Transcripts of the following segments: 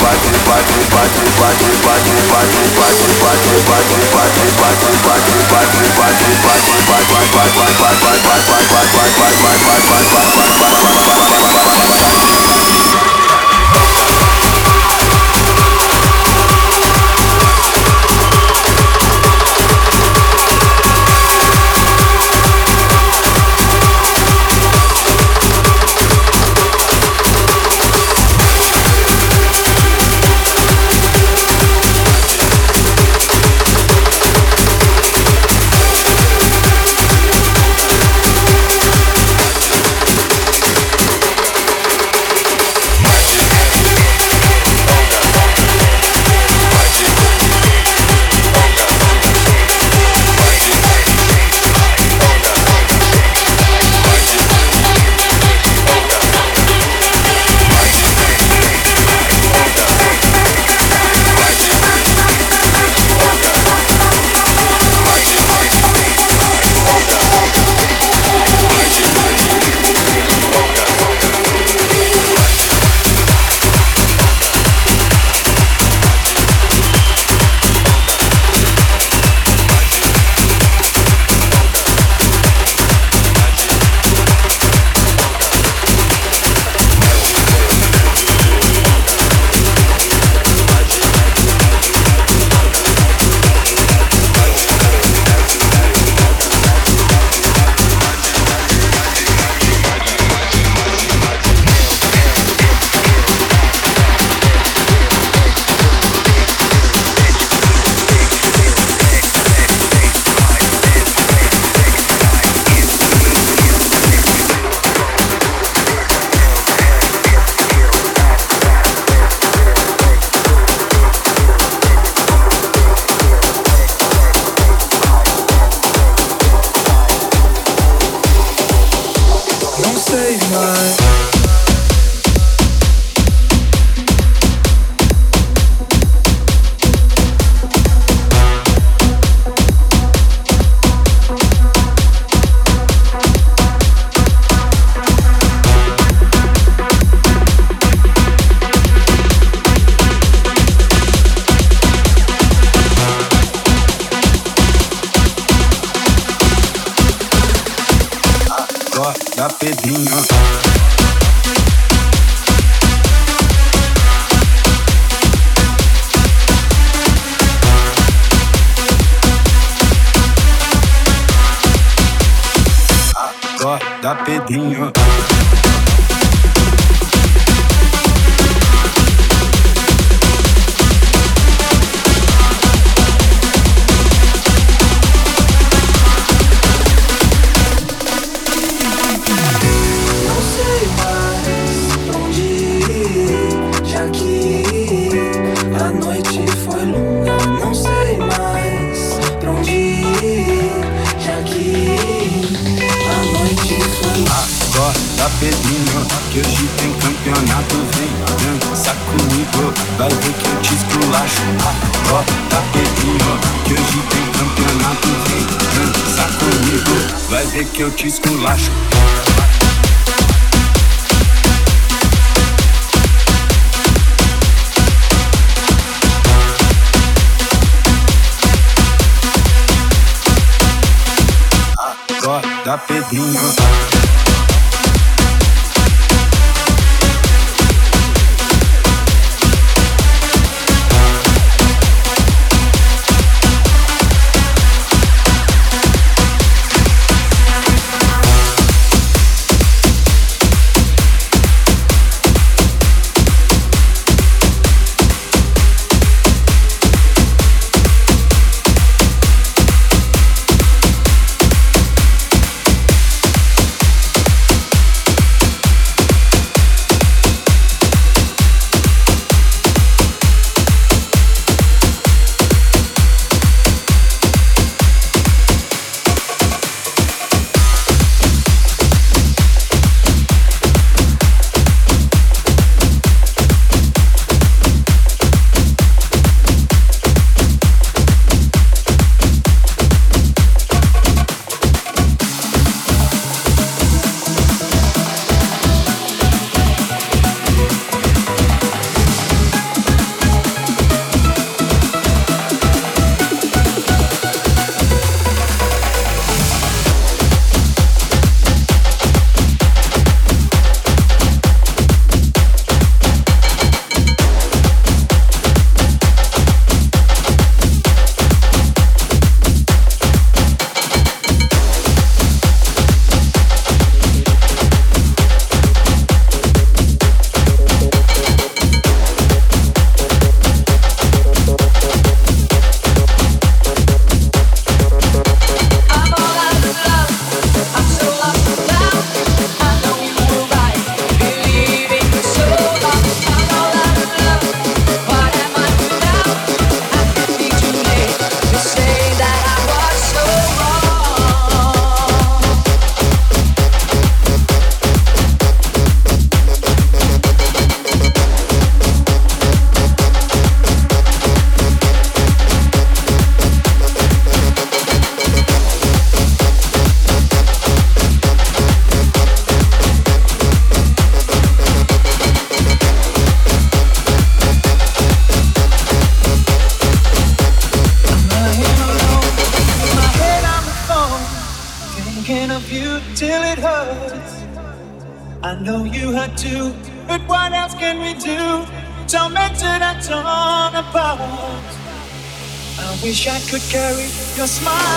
पाई पात्र पात्र पात्र पात्र पात्र पात्र पात्र पात्र पात्र पात्र पात्र पात्र पाई पार्क पार्क पार्क पार्वा पार्वा पार्वा पार्प could carry your smile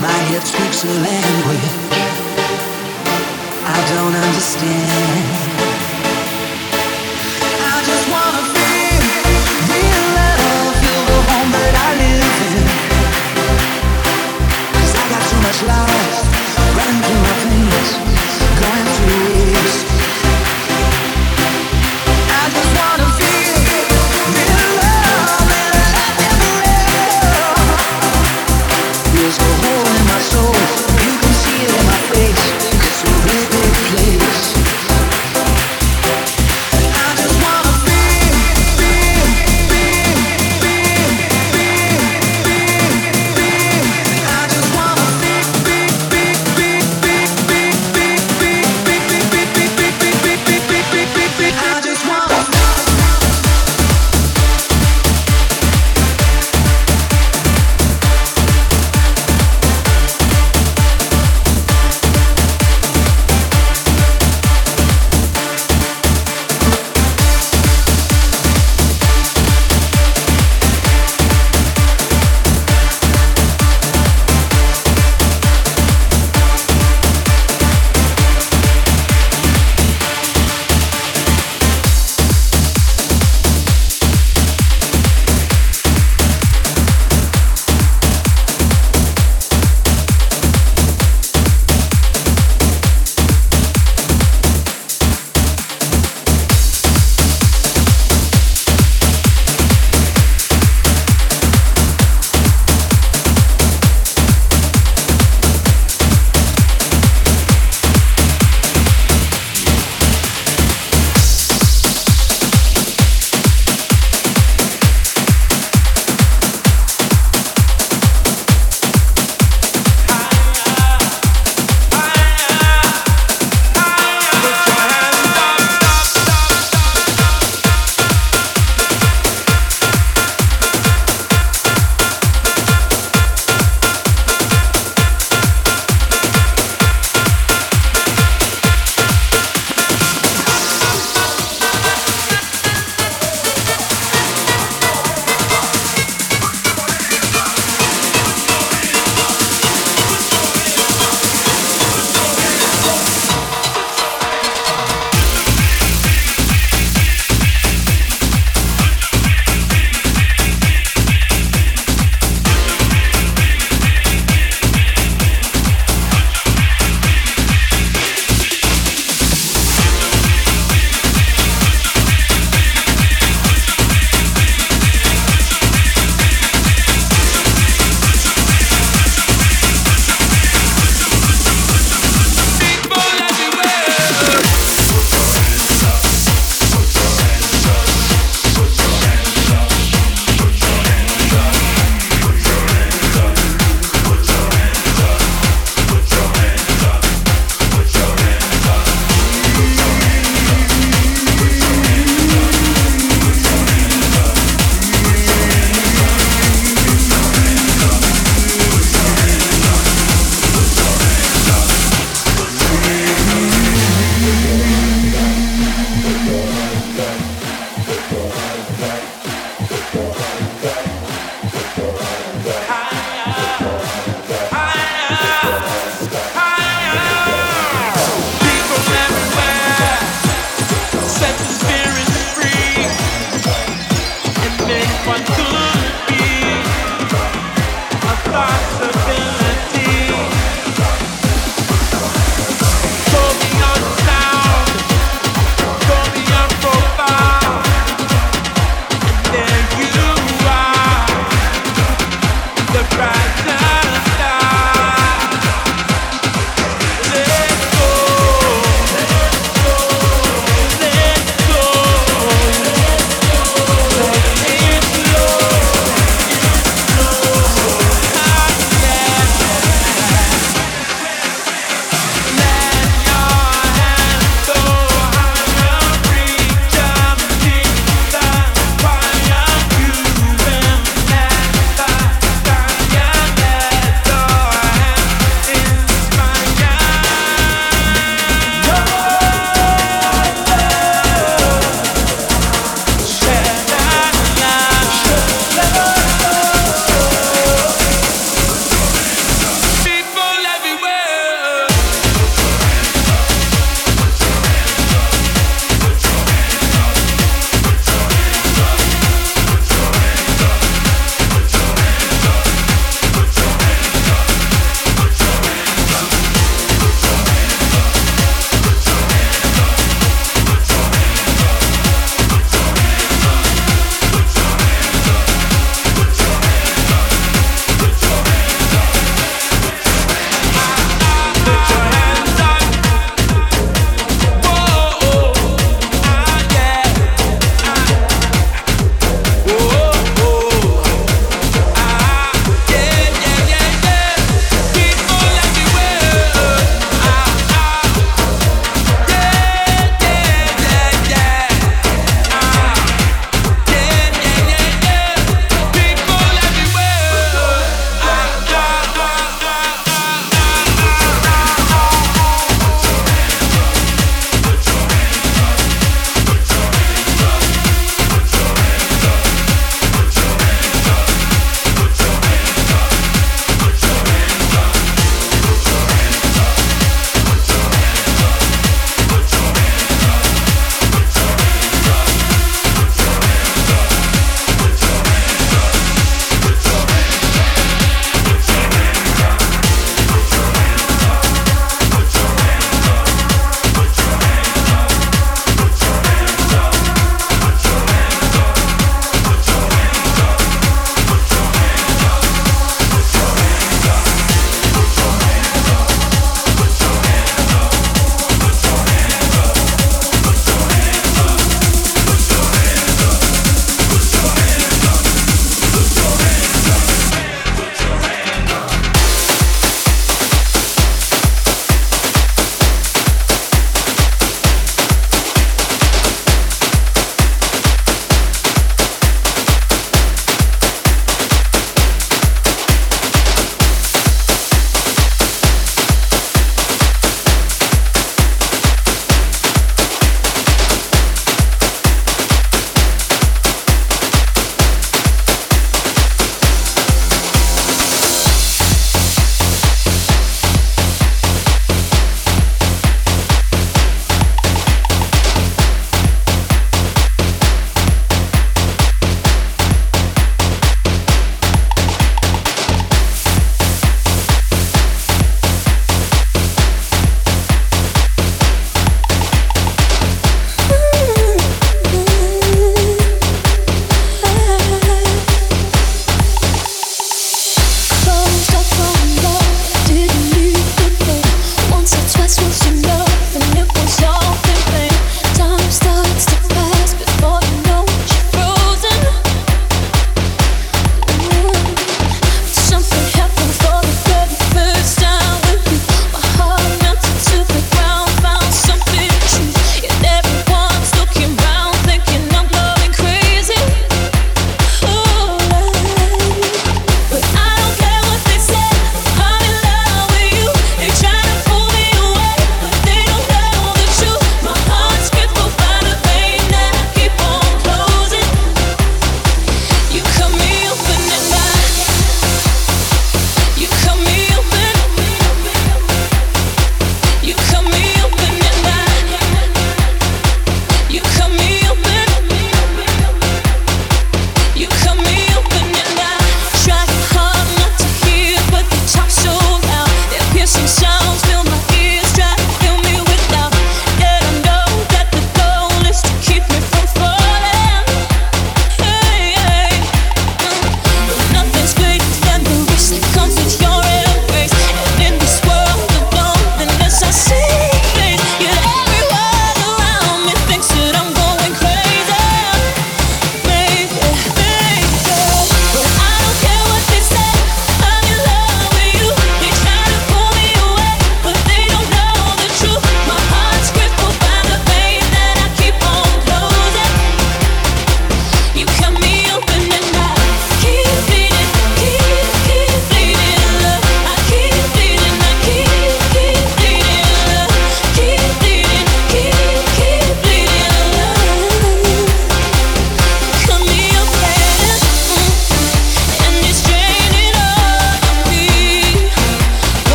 My head speaks a language I don't understand. I just wanna feel real love, feel the home that I live I got too much love.